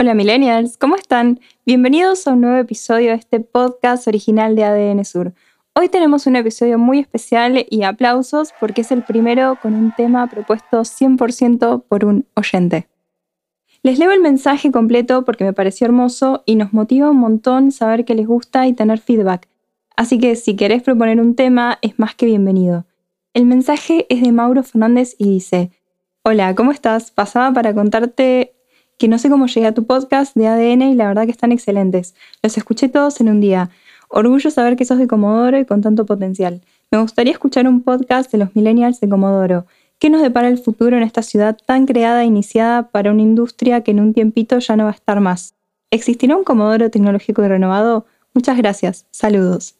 Hola millennials, ¿cómo están? Bienvenidos a un nuevo episodio de este podcast original de ADN Sur. Hoy tenemos un episodio muy especial y aplausos porque es el primero con un tema propuesto 100% por un oyente. Les leo el mensaje completo porque me pareció hermoso y nos motiva un montón saber que les gusta y tener feedback. Así que si querés proponer un tema, es más que bienvenido. El mensaje es de Mauro Fernández y dice, Hola, ¿cómo estás? Pasaba para contarte que no sé cómo llegué a tu podcast de ADN y la verdad que están excelentes. Los escuché todos en un día. Orgullo saber que sos de Comodoro y con tanto potencial. Me gustaría escuchar un podcast de los millennials de Comodoro. ¿Qué nos depara el futuro en esta ciudad tan creada e iniciada para una industria que en un tiempito ya no va a estar más? ¿Existirá un Comodoro tecnológico y renovado? Muchas gracias. Saludos.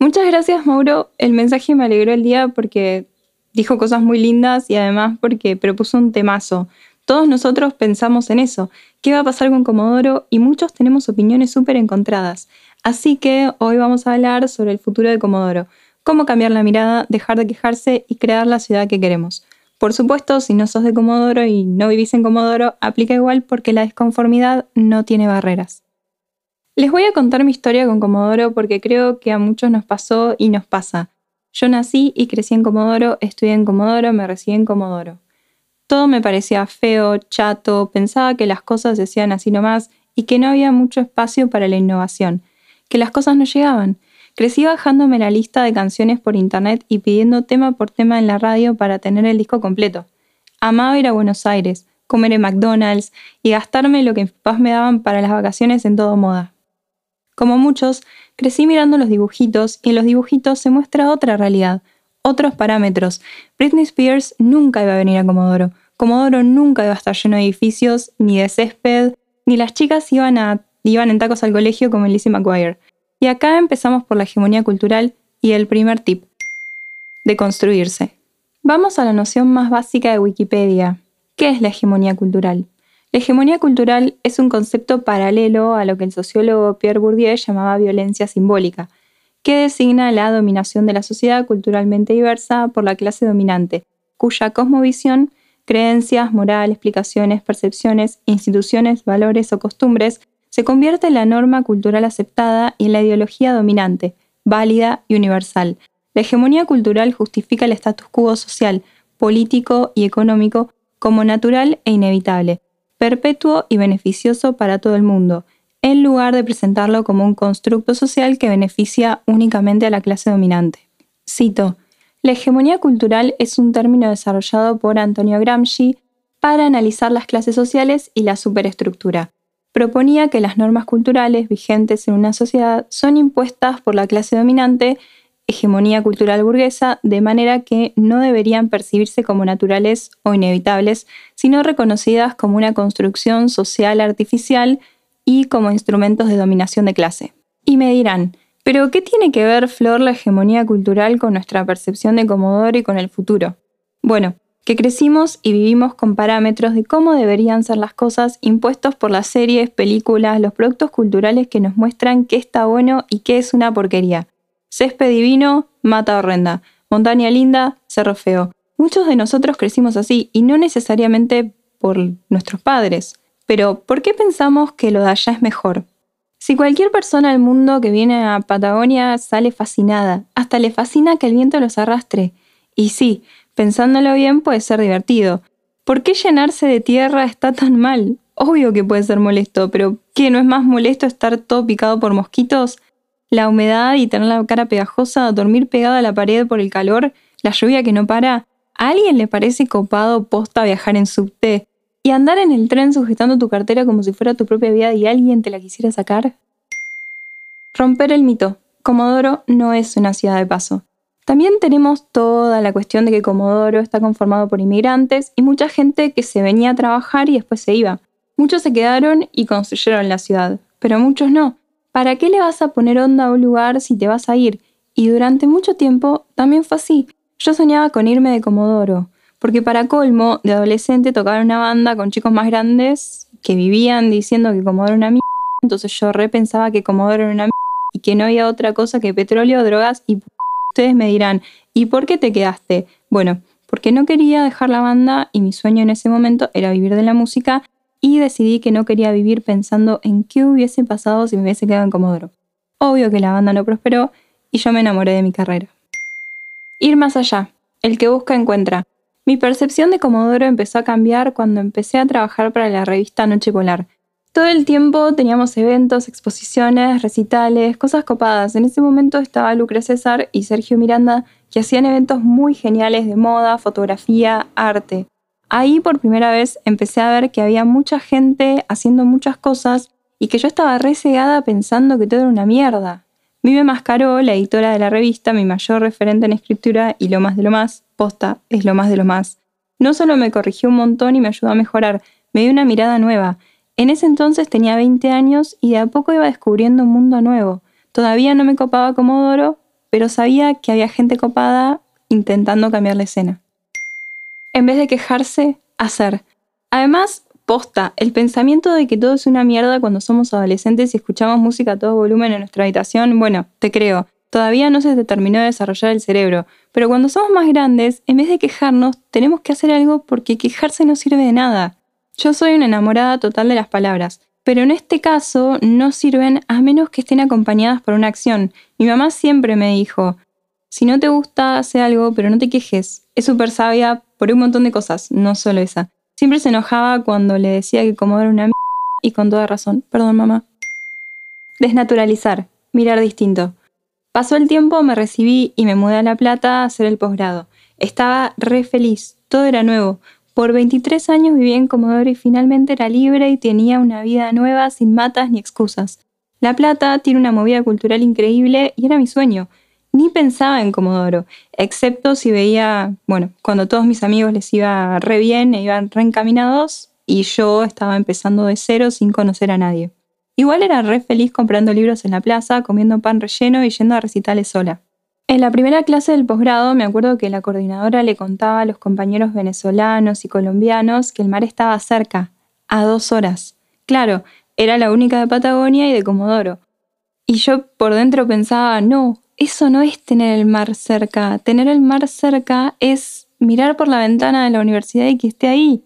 Muchas gracias, Mauro. El mensaje me alegró el día porque dijo cosas muy lindas y además porque propuso un temazo. Todos nosotros pensamos en eso, qué va a pasar con Comodoro y muchos tenemos opiniones súper encontradas. Así que hoy vamos a hablar sobre el futuro de Comodoro, cómo cambiar la mirada, dejar de quejarse y crear la ciudad que queremos. Por supuesto, si no sos de Comodoro y no vivís en Comodoro, aplica igual porque la desconformidad no tiene barreras. Les voy a contar mi historia con Comodoro porque creo que a muchos nos pasó y nos pasa. Yo nací y crecí en Comodoro, estudié en Comodoro, me recibí en Comodoro. Todo me parecía feo, chato, pensaba que las cosas se hacían así nomás y que no había mucho espacio para la innovación, que las cosas no llegaban. Crecí bajándome la lista de canciones por internet y pidiendo tema por tema en la radio para tener el disco completo. Amaba ir a Buenos Aires, comer en McDonald's y gastarme lo que mis papás me daban para las vacaciones en todo moda. Como muchos, crecí mirando los dibujitos y en los dibujitos se muestra otra realidad, otros parámetros. Britney Spears nunca iba a venir a Comodoro. Comodoro nunca iba a estar lleno de edificios, ni de césped, ni las chicas iban, a, iban en tacos al colegio como Lizzie McGuire. Y acá empezamos por la hegemonía cultural y el primer tip, de construirse. Vamos a la noción más básica de Wikipedia. ¿Qué es la hegemonía cultural? La hegemonía cultural es un concepto paralelo a lo que el sociólogo Pierre Bourdieu llamaba violencia simbólica, que designa la dominación de la sociedad culturalmente diversa por la clase dominante, cuya cosmovisión, creencias, moral, explicaciones, percepciones, instituciones, valores o costumbres se convierte en la norma cultural aceptada y en la ideología dominante, válida y universal. La hegemonía cultural justifica el status quo social, político y económico como natural e inevitable, perpetuo y beneficioso para todo el mundo, en lugar de presentarlo como un constructo social que beneficia únicamente a la clase dominante. Cito, la hegemonía cultural es un término desarrollado por Antonio Gramsci para analizar las clases sociales y la superestructura. Proponía que las normas culturales vigentes en una sociedad son impuestas por la clase dominante, hegemonía cultural burguesa, de manera que no deberían percibirse como naturales o inevitables, sino reconocidas como una construcción social artificial y como instrumentos de dominación de clase. Y me dirán, ¿pero qué tiene que ver, Flor, la hegemonía cultural con nuestra percepción de Comodoro y con el futuro? Bueno, que crecimos y vivimos con parámetros de cómo deberían ser las cosas impuestos por las series, películas, los productos culturales que nos muestran qué está bueno y qué es una porquería. Césped divino, mata horrenda. Montaña linda, cerro feo. Muchos de nosotros crecimos así y no necesariamente por nuestros padres. Pero, ¿por qué pensamos que lo de allá es mejor? Si cualquier persona del mundo que viene a Patagonia sale fascinada, hasta le fascina que el viento los arrastre. Y sí, pensándolo bien puede ser divertido. ¿Por qué llenarse de tierra está tan mal? Obvio que puede ser molesto, pero ¿qué no es más molesto estar todo picado por mosquitos? La humedad y tener la cara pegajosa, dormir pegada a la pared por el calor, la lluvia que no para. ¿A alguien le parece copado posta viajar en subte? ¿Y andar en el tren sujetando tu cartera como si fuera tu propia vida y alguien te la quisiera sacar? Romper el mito. Comodoro no es una ciudad de paso. También tenemos toda la cuestión de que Comodoro está conformado por inmigrantes y mucha gente que se venía a trabajar y después se iba. Muchos se quedaron y construyeron la ciudad, pero muchos no. ¿Para qué le vas a poner onda a un lugar si te vas a ir? Y durante mucho tiempo también fue así. Yo soñaba con irme de Comodoro, porque para colmo, de adolescente tocaba una banda con chicos más grandes que vivían diciendo que Comodoro era una mierda, entonces yo repensaba que Comodoro era una mierda y que no había otra cosa que petróleo, drogas y ustedes me dirán, ¿y por qué te quedaste? Bueno, porque no quería dejar la banda y mi sueño en ese momento era vivir de la música y decidí que no quería vivir pensando en qué hubiese pasado si me hubiese quedado en Comodoro. Obvio que la banda no prosperó y yo me enamoré de mi carrera. Ir más allá. El que busca encuentra. Mi percepción de Comodoro empezó a cambiar cuando empecé a trabajar para la revista Noche Polar. Todo el tiempo teníamos eventos, exposiciones, recitales, cosas copadas. En ese momento estaba Lucre César y Sergio Miranda, que hacían eventos muy geniales de moda, fotografía, arte. Ahí por primera vez empecé a ver que había mucha gente haciendo muchas cosas y que yo estaba re pensando que todo era una mierda. Vive Mascaró, la editora de la revista, mi mayor referente en escritura y lo más de lo más, posta, es lo más de lo más. No solo me corrigió un montón y me ayudó a mejorar, me dio una mirada nueva. En ese entonces tenía 20 años y de a poco iba descubriendo un mundo nuevo. Todavía no me copaba como Doro, pero sabía que había gente copada intentando cambiar la escena en vez de quejarse, hacer. Además, posta, el pensamiento de que todo es una mierda cuando somos adolescentes y escuchamos música a todo volumen en nuestra habitación, bueno, te creo, todavía no se terminó de desarrollar el cerebro, pero cuando somos más grandes, en vez de quejarnos, tenemos que hacer algo porque quejarse no sirve de nada. Yo soy una enamorada total de las palabras, pero en este caso no sirven a menos que estén acompañadas por una acción. Mi mamá siempre me dijo, si no te gusta, hace algo, pero no te quejes. Es súper sabia por un montón de cosas, no solo esa. Siempre se enojaba cuando le decía que como era una m y con toda razón. Perdón, mamá. Desnaturalizar, mirar distinto. Pasó el tiempo, me recibí y me mudé a La Plata a hacer el posgrado. Estaba re feliz, todo era nuevo. Por 23 años viví en Comodoro y finalmente era libre y tenía una vida nueva sin matas ni excusas. La Plata tiene una movida cultural increíble y era mi sueño ni pensaba en Comodoro, excepto si veía, bueno, cuando todos mis amigos les iba re bien e iban reencaminados y yo estaba empezando de cero sin conocer a nadie. Igual era re feliz comprando libros en la plaza, comiendo pan relleno y yendo a recitales sola. En la primera clase del posgrado me acuerdo que la coordinadora le contaba a los compañeros venezolanos y colombianos que el mar estaba cerca, a dos horas. Claro, era la única de Patagonia y de Comodoro. Y yo por dentro pensaba, no, eso no es tener el mar cerca. Tener el mar cerca es mirar por la ventana de la universidad y que esté ahí.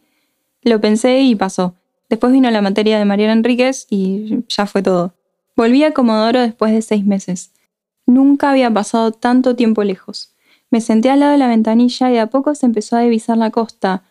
Lo pensé y pasó. Después vino la materia de Mariana Enríquez y ya fue todo. Volví a Comodoro después de seis meses. Nunca había pasado tanto tiempo lejos. Me senté al lado de la ventanilla y a poco se empezó a divisar la costa.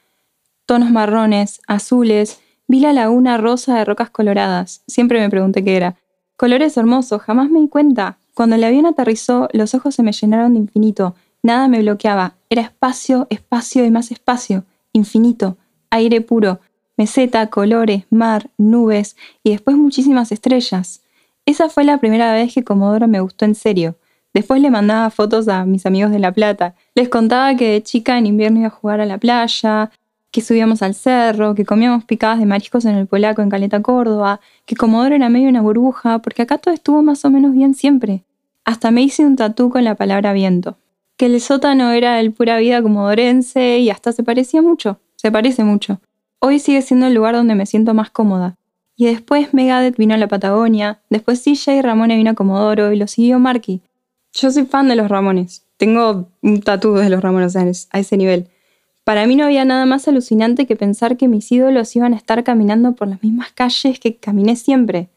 Tonos marrones, azules, vi la laguna rosa de rocas coloradas. Siempre me pregunté qué era. Colores hermosos, jamás me di cuenta. Cuando el avión aterrizó, los ojos se me llenaron de infinito. Nada me bloqueaba. Era espacio, espacio y más espacio. Infinito. Aire puro. Meseta, colores, mar, nubes y después muchísimas estrellas. Esa fue la primera vez que Comodoro me gustó en serio. Después le mandaba fotos a mis amigos de La Plata. Les contaba que de chica en invierno iba a jugar a la playa, que subíamos al cerro, que comíamos picadas de mariscos en el polaco en Caleta, Córdoba, que Comodoro era medio una burbuja, porque acá todo estuvo más o menos bien siempre. Hasta me hice un tatú con la palabra viento. Que el sótano era el pura vida comodorense y hasta se parecía mucho, se parece mucho. Hoy sigue siendo el lugar donde me siento más cómoda. Y después Megadeth vino a la Patagonia, después CJ Ramone vino a Comodoro y lo siguió Marky. Yo soy fan de los Ramones. Tengo un tatú de los Ramones a ese nivel. Para mí no había nada más alucinante que pensar que mis ídolos iban a estar caminando por las mismas calles que caminé siempre.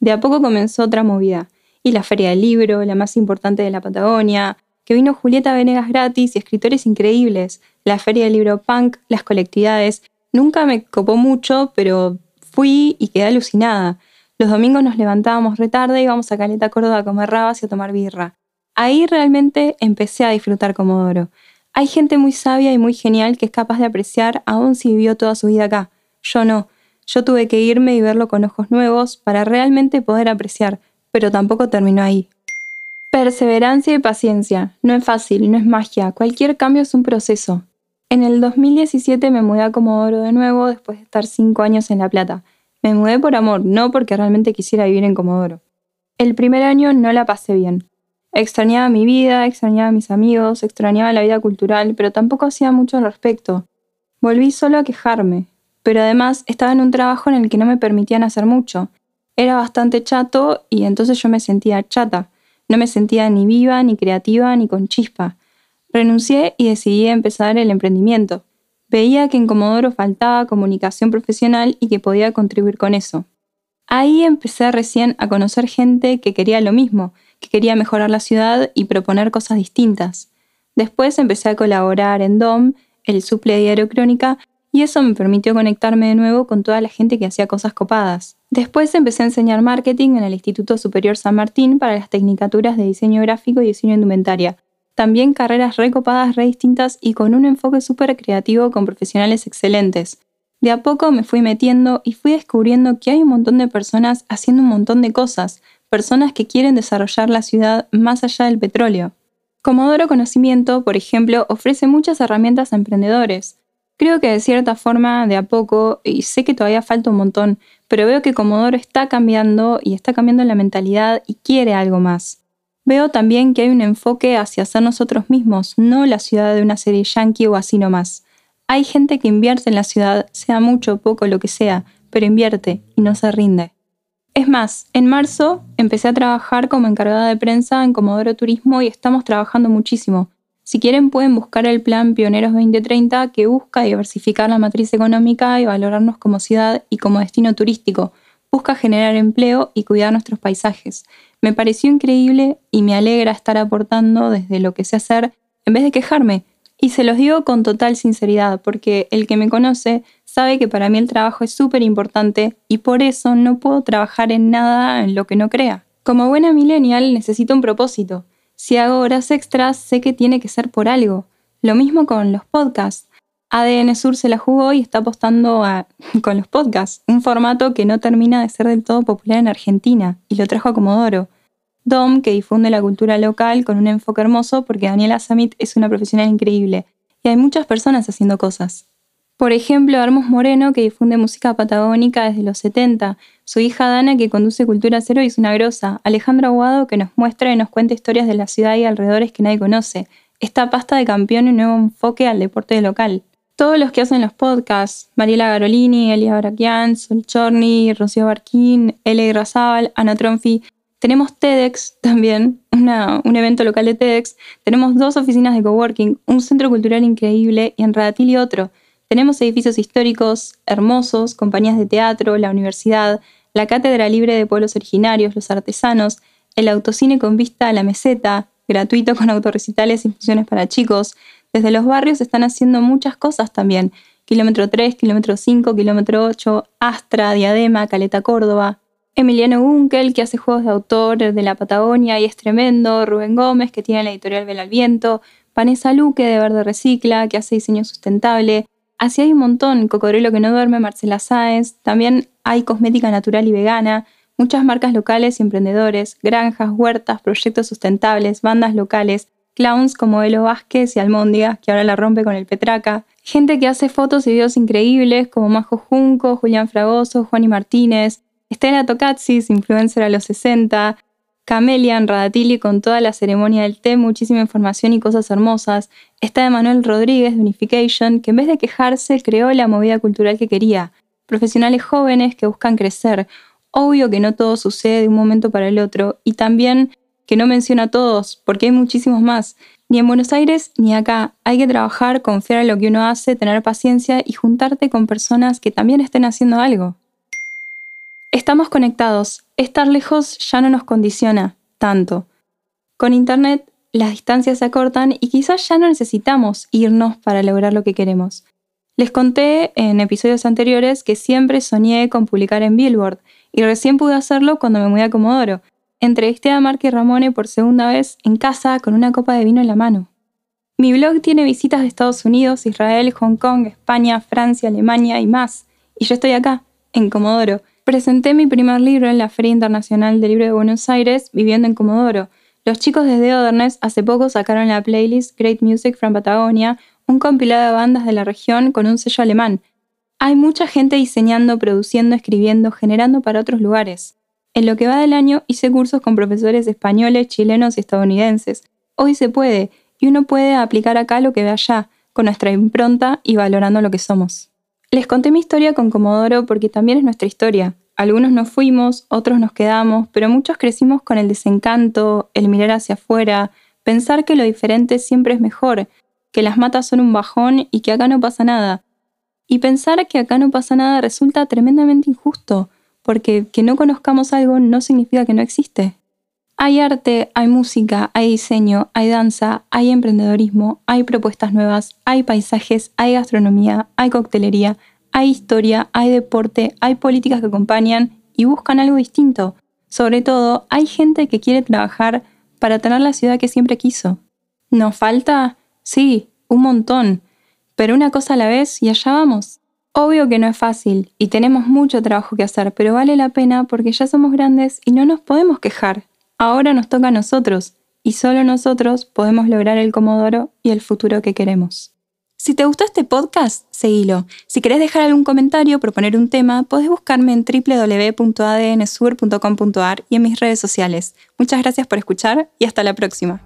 De a poco comenzó otra movida, y la Feria del Libro, la más importante de la Patagonia, que vino Julieta Venegas gratis y escritores increíbles, la Feria del Libro Punk, las colectividades. Nunca me copó mucho, pero fui y quedé alucinada. Los domingos nos levantábamos retarde y íbamos a Caleta Córdoba a comer rabas y a tomar birra. Ahí realmente empecé a disfrutar Comodoro. Hay gente muy sabia y muy genial que es capaz de apreciar aún si vivió toda su vida acá. Yo no. Yo tuve que irme y verlo con ojos nuevos para realmente poder apreciar, pero tampoco terminó ahí. Perseverancia y paciencia. No es fácil, no es magia. Cualquier cambio es un proceso. En el 2017 me mudé a Comodoro de nuevo después de estar cinco años en La Plata. Me mudé por amor, no porque realmente quisiera vivir en Comodoro. El primer año no la pasé bien. Extrañaba mi vida, extrañaba a mis amigos, extrañaba la vida cultural, pero tampoco hacía mucho al respecto. Volví solo a quejarme, pero además estaba en un trabajo en el que no me permitían hacer mucho. Era bastante chato y entonces yo me sentía chata. No me sentía ni viva, ni creativa, ni con chispa. Renuncié y decidí empezar el emprendimiento. Veía que en Comodoro faltaba comunicación profesional y que podía contribuir con eso. Ahí empecé recién a conocer gente que quería lo mismo, que quería mejorar la ciudad y proponer cosas distintas. Después empecé a colaborar en DOM, el suple diario Crónica, y eso me permitió conectarme de nuevo con toda la gente que hacía cosas copadas. Después empecé a enseñar marketing en el Instituto Superior San Martín para las tecnicaturas de diseño gráfico y diseño indumentaria. También carreras recopadas, re distintas y con un enfoque súper creativo con profesionales excelentes. De a poco me fui metiendo y fui descubriendo que hay un montón de personas haciendo un montón de cosas, personas que quieren desarrollar la ciudad más allá del petróleo. Comodoro Conocimiento, por ejemplo, ofrece muchas herramientas a emprendedores. Creo que de cierta forma, de a poco, y sé que todavía falta un montón, pero veo que Comodoro está cambiando y está cambiando la mentalidad y quiere algo más. Veo también que hay un enfoque hacia ser nosotros mismos, no la ciudad de una serie yankee o así nomás. Hay gente que invierte en la ciudad, sea mucho o poco lo que sea, pero invierte y no se rinde. Es más, en marzo empecé a trabajar como encargada de prensa en Comodoro Turismo y estamos trabajando muchísimo. Si quieren pueden buscar el plan Pioneros 2030 que busca diversificar la matriz económica y valorarnos como ciudad y como destino turístico. Busca generar empleo y cuidar nuestros paisajes. Me pareció increíble y me alegra estar aportando desde lo que sé hacer en vez de quejarme. Y se los digo con total sinceridad, porque el que me conoce sabe que para mí el trabajo es súper importante y por eso no puedo trabajar en nada en lo que no crea. Como buena millennial necesito un propósito si hago horas extras, sé que tiene que ser por algo. Lo mismo con los podcasts. ADN Sur se la jugó y está apostando con los podcasts, un formato que no termina de ser del todo popular en Argentina, y lo trajo a Comodoro. DOM, que difunde la cultura local con un enfoque hermoso porque Daniela Samit es una profesional increíble, y hay muchas personas haciendo cosas. Por ejemplo, Armos Moreno, que difunde música patagónica desde los 70, su hija Dana, que conduce Cultura Cero y es una grosa, Alejandro Aguado, que nos muestra y nos cuenta historias de la ciudad y alrededores que nadie conoce, esta pasta de campeón y un nuevo enfoque al deporte local. Todos los que hacen los podcasts, Mariela Garolini, Elia Braquian, Sol Chorni, Rocío Barquín, L. Razabal, Ana Tronfi, tenemos TEDx también, un evento local de TEDx, tenemos dos oficinas de coworking, un centro cultural increíble y en Radatil otro, tenemos edificios históricos hermosos, compañías de teatro, la universidad, la Cátedra Libre de Pueblos Originarios, los artesanos, el autocine con vista a la meseta, gratuito con autorrecitales y funciones para chicos. Desde los barrios están haciendo muchas cosas también. Kilómetro 3, kilómetro 5, kilómetro 8, Astra, Diadema, Caleta Córdoba. Emiliano Gunkel, que hace juegos de autor de la Patagonia y es tremendo. Rubén Gómez, que tiene la editorial Vela al Viento. Vanessa Luque, de Verde Recicla, que hace diseño sustentable. Así hay un montón, Cocodrilo que no duerme, Marcela Sáez, también hay cosmética natural y vegana, muchas marcas locales y emprendedores, granjas, huertas, proyectos sustentables, bandas locales, clowns como Elo Vázquez y Almóndiga, que ahora la rompe con el Petraca, gente que hace fotos y videos increíbles como Majo Junco, Julián Fragoso, Juan y Martínez, Estela Tocatsis, influencer a los 60, Camelia en Radatili con toda la ceremonia del té, muchísima información y cosas hermosas. Está Emanuel Rodríguez de Unification, que en vez de quejarse creó la movida cultural que quería. Profesionales jóvenes que buscan crecer. Obvio que no todo sucede de un momento para el otro y también que no menciona a todos, porque hay muchísimos más. Ni en Buenos Aires ni acá. Hay que trabajar, confiar en lo que uno hace, tener paciencia y juntarte con personas que también estén haciendo algo. Estamos conectados. Estar lejos ya no nos condiciona tanto. Con Internet las distancias se acortan y quizás ya no necesitamos irnos para lograr lo que queremos. Les conté en episodios anteriores que siempre soñé con publicar en Billboard y recién pude hacerlo cuando me mudé a Comodoro. Entrevisté a Mark y Ramone por segunda vez en casa con una copa de vino en la mano. Mi blog tiene visitas de Estados Unidos, Israel, Hong Kong, España, Francia, Alemania y más. Y yo estoy acá, en Comodoro, Presenté mi primer libro en la Feria Internacional del Libro de Buenos Aires, viviendo en Comodoro. Los chicos de The Otherness hace poco sacaron la playlist Great Music from Patagonia, un compilado de bandas de la región con un sello alemán. Hay mucha gente diseñando, produciendo, escribiendo, generando para otros lugares. En lo que va del año hice cursos con profesores españoles, chilenos y estadounidenses. Hoy se puede, y uno puede aplicar acá lo que ve allá, con nuestra impronta y valorando lo que somos. Les conté mi historia con Comodoro porque también es nuestra historia. Algunos nos fuimos, otros nos quedamos, pero muchos crecimos con el desencanto, el mirar hacia afuera, pensar que lo diferente siempre es mejor, que las matas son un bajón y que acá no pasa nada. Y pensar que acá no pasa nada resulta tremendamente injusto, porque que no conozcamos algo no significa que no existe. Hay arte, hay música, hay diseño, hay danza, hay emprendedorismo, hay propuestas nuevas, hay paisajes, hay gastronomía, hay coctelería, hay historia, hay deporte, hay políticas que acompañan y buscan algo distinto. Sobre todo, hay gente que quiere trabajar para tener la ciudad que siempre quiso. ¿Nos falta? Sí, un montón. Pero una cosa a la vez y allá vamos. Obvio que no es fácil y tenemos mucho trabajo que hacer, pero vale la pena porque ya somos grandes y no nos podemos quejar. Ahora nos toca a nosotros, y solo nosotros podemos lograr el Comodoro y el futuro que queremos. Si te gustó este podcast, seguilo. Si querés dejar algún comentario o proponer un tema, podés buscarme en www.adnsur.com.ar y en mis redes sociales. Muchas gracias por escuchar y hasta la próxima.